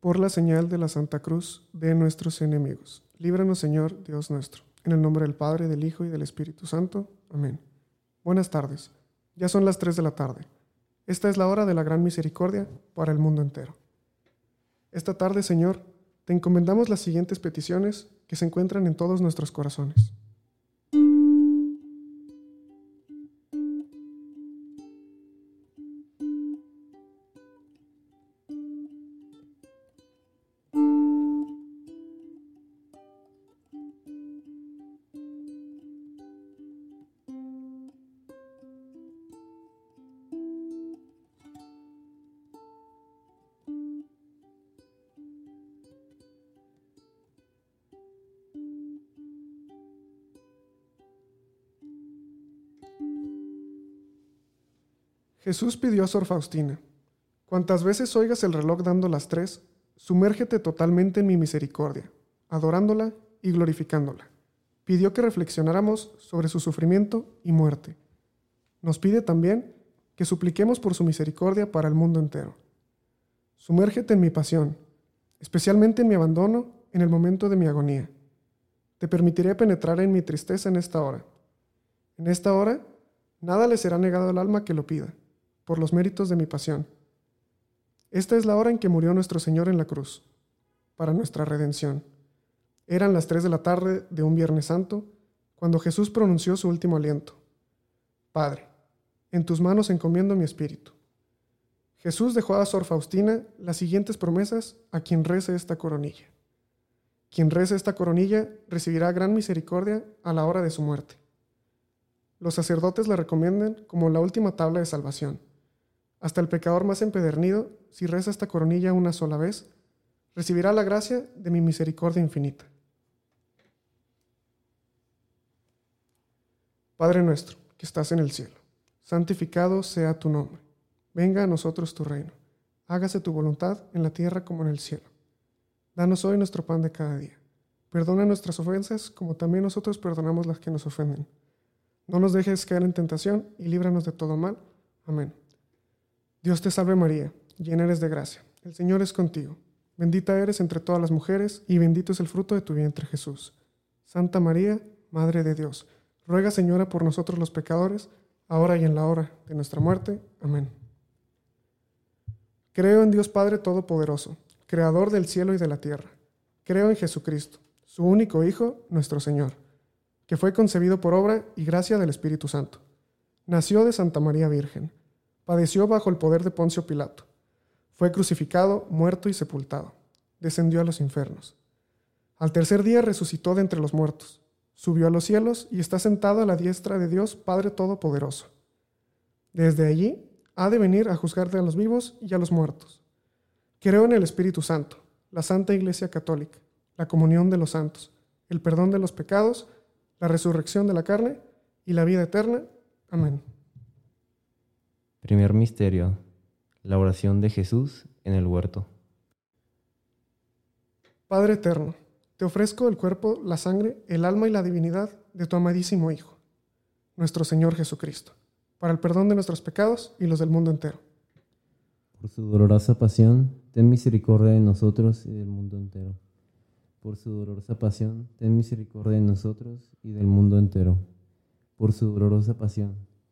por la señal de la Santa Cruz de nuestros enemigos. Líbranos, Señor, Dios nuestro. En el nombre del Padre, del Hijo y del Espíritu Santo. Amén. Buenas tardes. Ya son las 3 de la tarde. Esta es la hora de la gran misericordia para el mundo entero. Esta tarde, Señor, te encomendamos las siguientes peticiones que se encuentran en todos nuestros corazones. Jesús pidió a Sor Faustina, cuantas veces oigas el reloj dando las tres, sumérgete totalmente en mi misericordia, adorándola y glorificándola. Pidió que reflexionáramos sobre su sufrimiento y muerte. Nos pide también que supliquemos por su misericordia para el mundo entero. Sumérgete en mi pasión, especialmente en mi abandono en el momento de mi agonía. Te permitiré penetrar en mi tristeza en esta hora. En esta hora, nada le será negado al alma que lo pida por los méritos de mi pasión. Esta es la hora en que murió nuestro Señor en la cruz, para nuestra redención. Eran las tres de la tarde de un Viernes Santo, cuando Jesús pronunció su último aliento. Padre, en tus manos encomiendo mi espíritu. Jesús dejó a Sor Faustina las siguientes promesas a quien rece esta coronilla. Quien rece esta coronilla recibirá gran misericordia a la hora de su muerte. Los sacerdotes la recomiendan como la última tabla de salvación hasta el pecador más empedernido, si reza esta coronilla una sola vez, recibirá la gracia de mi misericordia infinita. Padre nuestro, que estás en el cielo, santificado sea tu nombre. Venga a nosotros tu reino. Hágase tu voluntad en la tierra como en el cielo. Danos hoy nuestro pan de cada día. Perdona nuestras ofensas como también nosotros perdonamos las que nos ofenden. No nos dejes caer en tentación y líbranos de todo mal. Amén. Dios te salve María, llena eres de gracia, el Señor es contigo, bendita eres entre todas las mujeres y bendito es el fruto de tu vientre Jesús. Santa María, Madre de Dios, ruega Señora por nosotros los pecadores, ahora y en la hora de nuestra muerte. Amén. Creo en Dios Padre Todopoderoso, Creador del cielo y de la tierra. Creo en Jesucristo, su único Hijo, nuestro Señor, que fue concebido por obra y gracia del Espíritu Santo. Nació de Santa María Virgen padeció bajo el poder de Poncio Pilato. Fue crucificado, muerto y sepultado. Descendió a los infiernos. Al tercer día resucitó de entre los muertos. Subió a los cielos y está sentado a la diestra de Dios Padre Todopoderoso. Desde allí ha de venir a juzgar a los vivos y a los muertos. Creo en el Espíritu Santo, la Santa Iglesia Católica, la comunión de los santos, el perdón de los pecados, la resurrección de la carne y la vida eterna. Amén. Primer misterio. La oración de Jesús en el huerto. Padre eterno, te ofrezco el cuerpo, la sangre, el alma y la divinidad de tu amadísimo Hijo, nuestro Señor Jesucristo, para el perdón de nuestros pecados y los del mundo entero. Por su dolorosa pasión, ten misericordia de nosotros y del mundo entero. Por su dolorosa pasión, ten misericordia de nosotros y del mundo entero. Por su dolorosa pasión,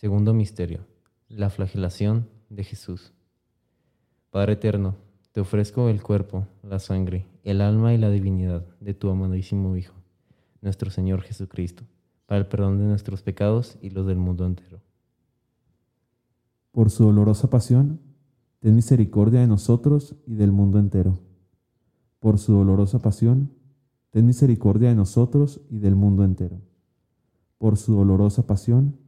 Segundo misterio, la flagelación de Jesús. Padre eterno, te ofrezco el cuerpo, la sangre, el alma y la divinidad de tu amadísimo Hijo, nuestro Señor Jesucristo, para el perdón de nuestros pecados y los del mundo entero. Por su dolorosa pasión, ten misericordia de nosotros y del mundo entero. Por su dolorosa pasión, ten misericordia de nosotros y del mundo entero. Por su dolorosa pasión,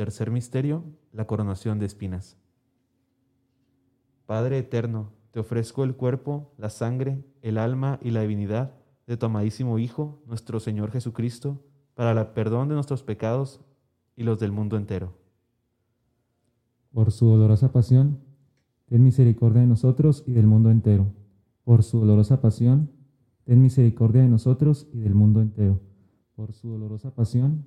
Tercer misterio, la coronación de espinas. Padre eterno, te ofrezco el cuerpo, la sangre, el alma y la divinidad de tu amadísimo Hijo, nuestro Señor Jesucristo, para el perdón de nuestros pecados y los del mundo entero. Por su dolorosa pasión, ten misericordia de nosotros y del mundo entero. Por su dolorosa pasión, ten misericordia de nosotros y del mundo entero. Por su dolorosa pasión,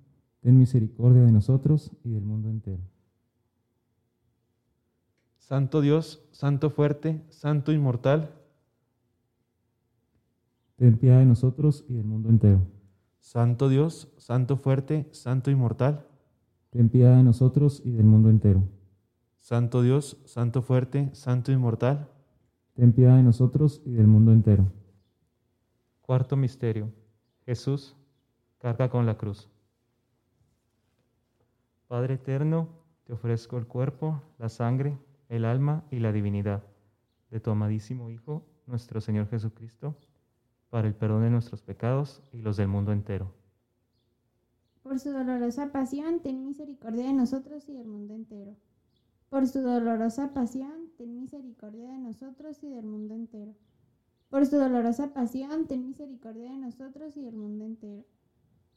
ten misericordia de nosotros y del mundo entero. Santo Dios, Santo fuerte, Santo inmortal, ten piedad de nosotros y del mundo entero. Santo Dios, Santo fuerte, Santo inmortal, ten piedad de nosotros y del mundo entero. Santo Dios, Santo fuerte, Santo inmortal, ten piedad de nosotros y del mundo entero. Cuarto misterio. Jesús carga con la cruz. Padre eterno, te ofrezco el cuerpo, la sangre, el alma y la divinidad de tu amadísimo Hijo, nuestro Señor Jesucristo, para el perdón de nuestros pecados y los del mundo entero. Por su dolorosa pasión, ten misericordia de nosotros y del mundo entero. Por su dolorosa pasión, ten misericordia de nosotros y del mundo entero. Por su dolorosa pasión, ten misericordia de nosotros y del mundo entero.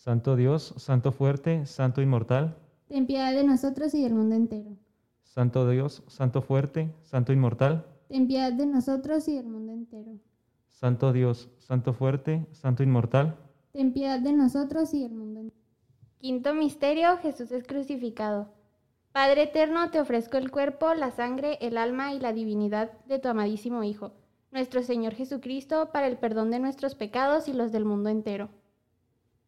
Santo Dios, Santo fuerte, Santo inmortal, Ten piedad de nosotros y del mundo entero. Santo Dios, Santo fuerte, Santo inmortal, Ten piedad de nosotros y del mundo entero. Santo Dios, Santo fuerte, Santo inmortal, Ten piedad de nosotros y del mundo entero. Quinto misterio, Jesús es crucificado. Padre eterno, te ofrezco el cuerpo, la sangre, el alma y la divinidad de tu amadísimo Hijo, nuestro Señor Jesucristo, para el perdón de nuestros pecados y los del mundo entero.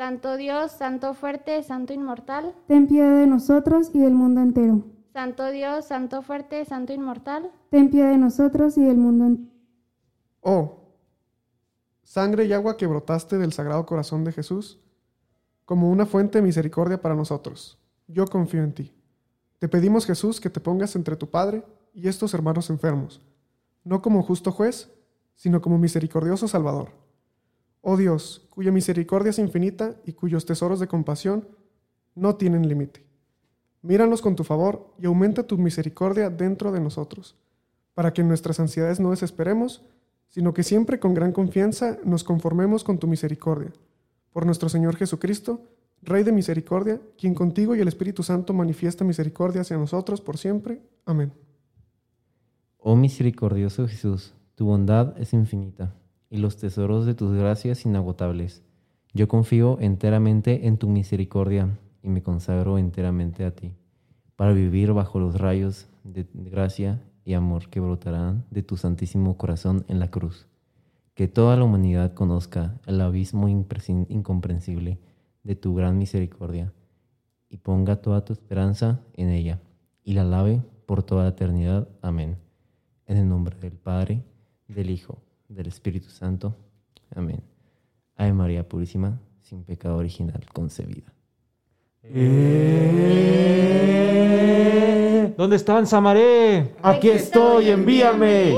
Santo Dios, Santo fuerte, Santo inmortal. Ten piedad de nosotros y del mundo entero. Santo Dios, Santo fuerte, Santo inmortal. Ten piedad de nosotros y del mundo entero. Oh, sangre y agua que brotaste del Sagrado Corazón de Jesús, como una fuente de misericordia para nosotros. Yo confío en ti. Te pedimos, Jesús, que te pongas entre tu Padre y estos hermanos enfermos, no como justo juez, sino como misericordioso Salvador. Oh Dios, cuya misericordia es infinita y cuyos tesoros de compasión no tienen límite. Míranos con tu favor y aumenta tu misericordia dentro de nosotros, para que en nuestras ansiedades no desesperemos, sino que siempre con gran confianza nos conformemos con tu misericordia. Por nuestro Señor Jesucristo, Rey de misericordia, quien contigo y el Espíritu Santo manifiesta misericordia hacia nosotros por siempre. Amén. Oh misericordioso Jesús, tu bondad es infinita y los tesoros de tus gracias inagotables. Yo confío enteramente en tu misericordia y me consagro enteramente a ti, para vivir bajo los rayos de gracia y amor que brotarán de tu santísimo corazón en la cruz. Que toda la humanidad conozca el abismo incomprensible de tu gran misericordia y ponga toda tu esperanza en ella y la lave por toda la eternidad. Amén. En el nombre del Padre, del Hijo, del Espíritu Santo. Amén. Ave María Purísima, sin pecado original concebida. ¿Dónde están, Samaré? Aquí estoy, envíame.